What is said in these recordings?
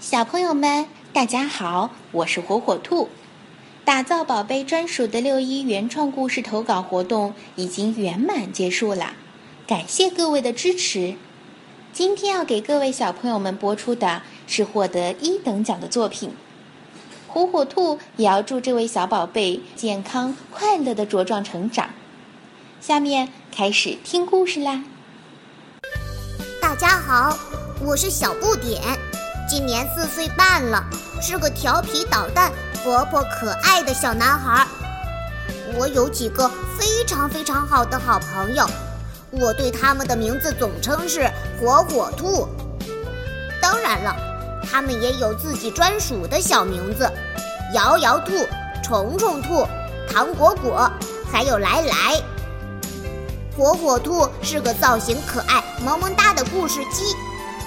小朋友们，大家好，我是火火兔。打造宝贝专属的六一原创故事投稿活动已经圆满结束了，感谢各位的支持。今天要给各位小朋友们播出的是获得一等奖的作品。火火兔也要祝这位小宝贝健康快乐的茁壮成长。下面开始听故事啦。大家好，我是小不点，今年四岁半了，是个调皮捣蛋、活泼可爱的小男孩。我有几个非常非常好的好朋友，我对他们的名字总称是火火兔。当然了，他们也有自己专属的小名字：摇摇兔、虫虫兔、糖果果，还有来来。火火兔是个造型可爱、萌萌哒的故事机，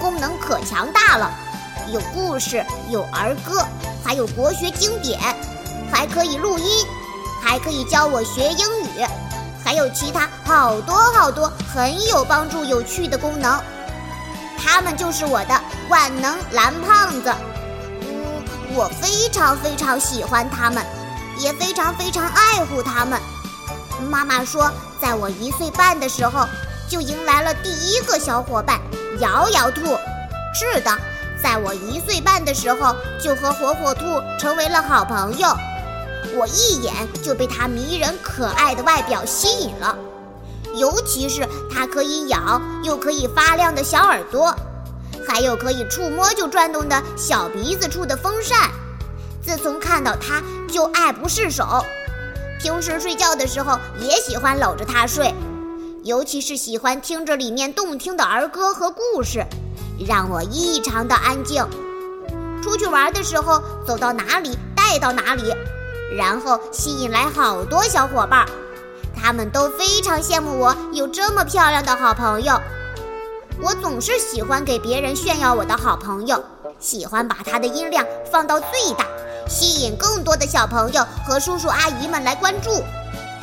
功能可强大了，有故事，有儿歌，还有国学经典，还可以录音，还可以教我学英语，还有其他好多好多很有帮助、有趣的功能。他们就是我的万能蓝胖子，嗯，我非常非常喜欢他们，也非常非常爱护他们。妈妈说，在我一岁半的时候，就迎来了第一个小伙伴——摇摇兔。是的，在我一岁半的时候，就和火火兔成为了好朋友。我一眼就被它迷人可爱的外表吸引了，尤其是它可以咬又可以发亮的小耳朵，还有可以触摸就转动的小鼻子处的风扇。自从看到它，就爱不释手。平时睡觉的时候也喜欢搂着它睡，尤其是喜欢听着里面动听的儿歌和故事，让我异常的安静。出去玩的时候，走到哪里带到哪里，然后吸引来好多小伙伴，他们都非常羡慕我有这么漂亮的好朋友。我总是喜欢给别人炫耀我的好朋友，喜欢把它的音量放到最大。吸引更多的小朋友和叔叔阿姨们来关注。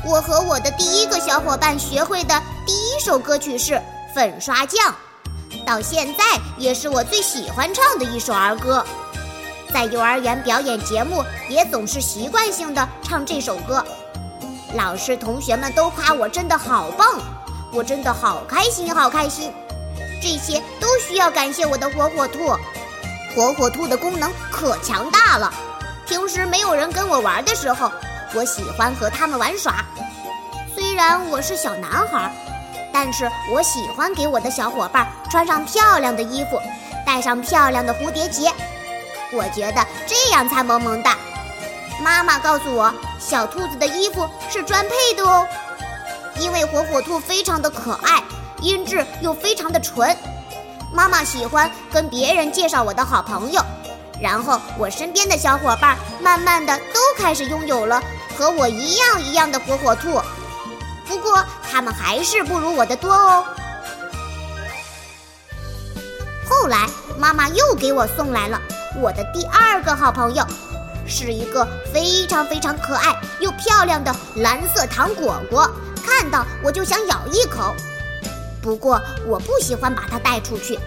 我和我的第一个小伙伴学会的第一首歌曲是《粉刷匠》，到现在也是我最喜欢唱的一首儿歌。在幼儿园表演节目也总是习惯性的唱这首歌，老师同学们都夸我真的好棒，我真的好开心好开心。这些都需要感谢我的火火兔，火火兔的功能可强大了。平时没有人跟我玩的时候，我喜欢和他们玩耍。虽然我是小男孩，但是我喜欢给我的小伙伴穿上漂亮的衣服，戴上漂亮的蝴蝶结。我觉得这样才萌萌哒。妈妈告诉我，小兔子的衣服是专配的哦，因为火火兔非常的可爱，音质又非常的纯。妈妈喜欢跟别人介绍我的好朋友。然后我身边的小伙伴慢慢的都开始拥有了和我一样一样的火火兔，不过他们还是不如我的多哦。后来妈妈又给我送来了我的第二个好朋友，是一个非常非常可爱又漂亮的蓝色糖果果，看到我就想咬一口，不过我不喜欢把它带出去。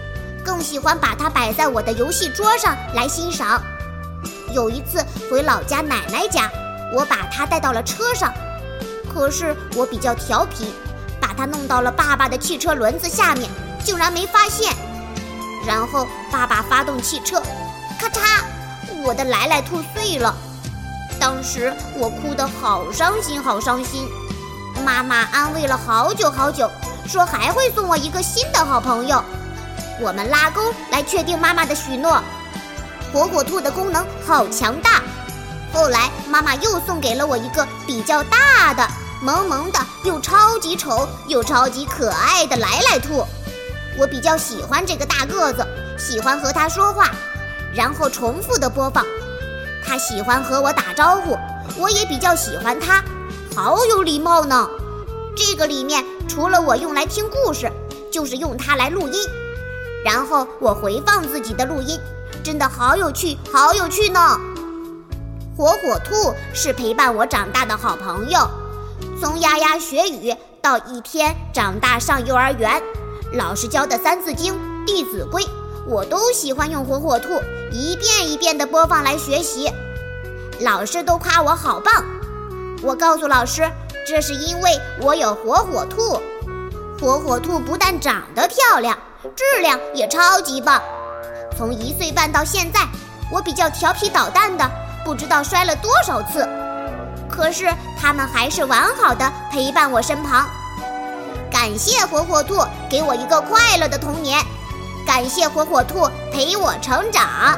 更喜欢把它摆在我的游戏桌上来欣赏。有一次回老家奶奶家，我把它带到了车上，可是我比较调皮，把它弄到了爸爸的汽车轮子下面，竟然没发现。然后爸爸发动汽车，咔嚓，我的来来兔碎了。当时我哭得好伤心，好伤心。妈妈安慰了好久好久，说还会送我一个新的好朋友。我们拉钩来确定妈妈的许诺。火火兔的功能好强大。后来妈妈又送给了我一个比较大的、萌萌的又超级丑又超级可爱的来来兔。我比较喜欢这个大个子，喜欢和它说话，然后重复的播放。它喜欢和我打招呼，我也比较喜欢它，好有礼貌呢。这个里面除了我用来听故事，就是用它来录音。然后我回放自己的录音，真的好有趣，好有趣呢！火火兔是陪伴我长大的好朋友，从牙牙学语到一天长大上幼儿园，老师教的《三字经》《弟子规》，我都喜欢用火火兔一遍一遍地播放来学习。老师都夸我好棒。我告诉老师，这是因为我有火火兔。火火兔不但长得漂亮，质量也超级棒。从一岁半到现在，我比较调皮捣蛋的，不知道摔了多少次。可是他们还是完好的陪伴我身旁。感谢火火兔给我一个快乐的童年，感谢火火兔陪我成长。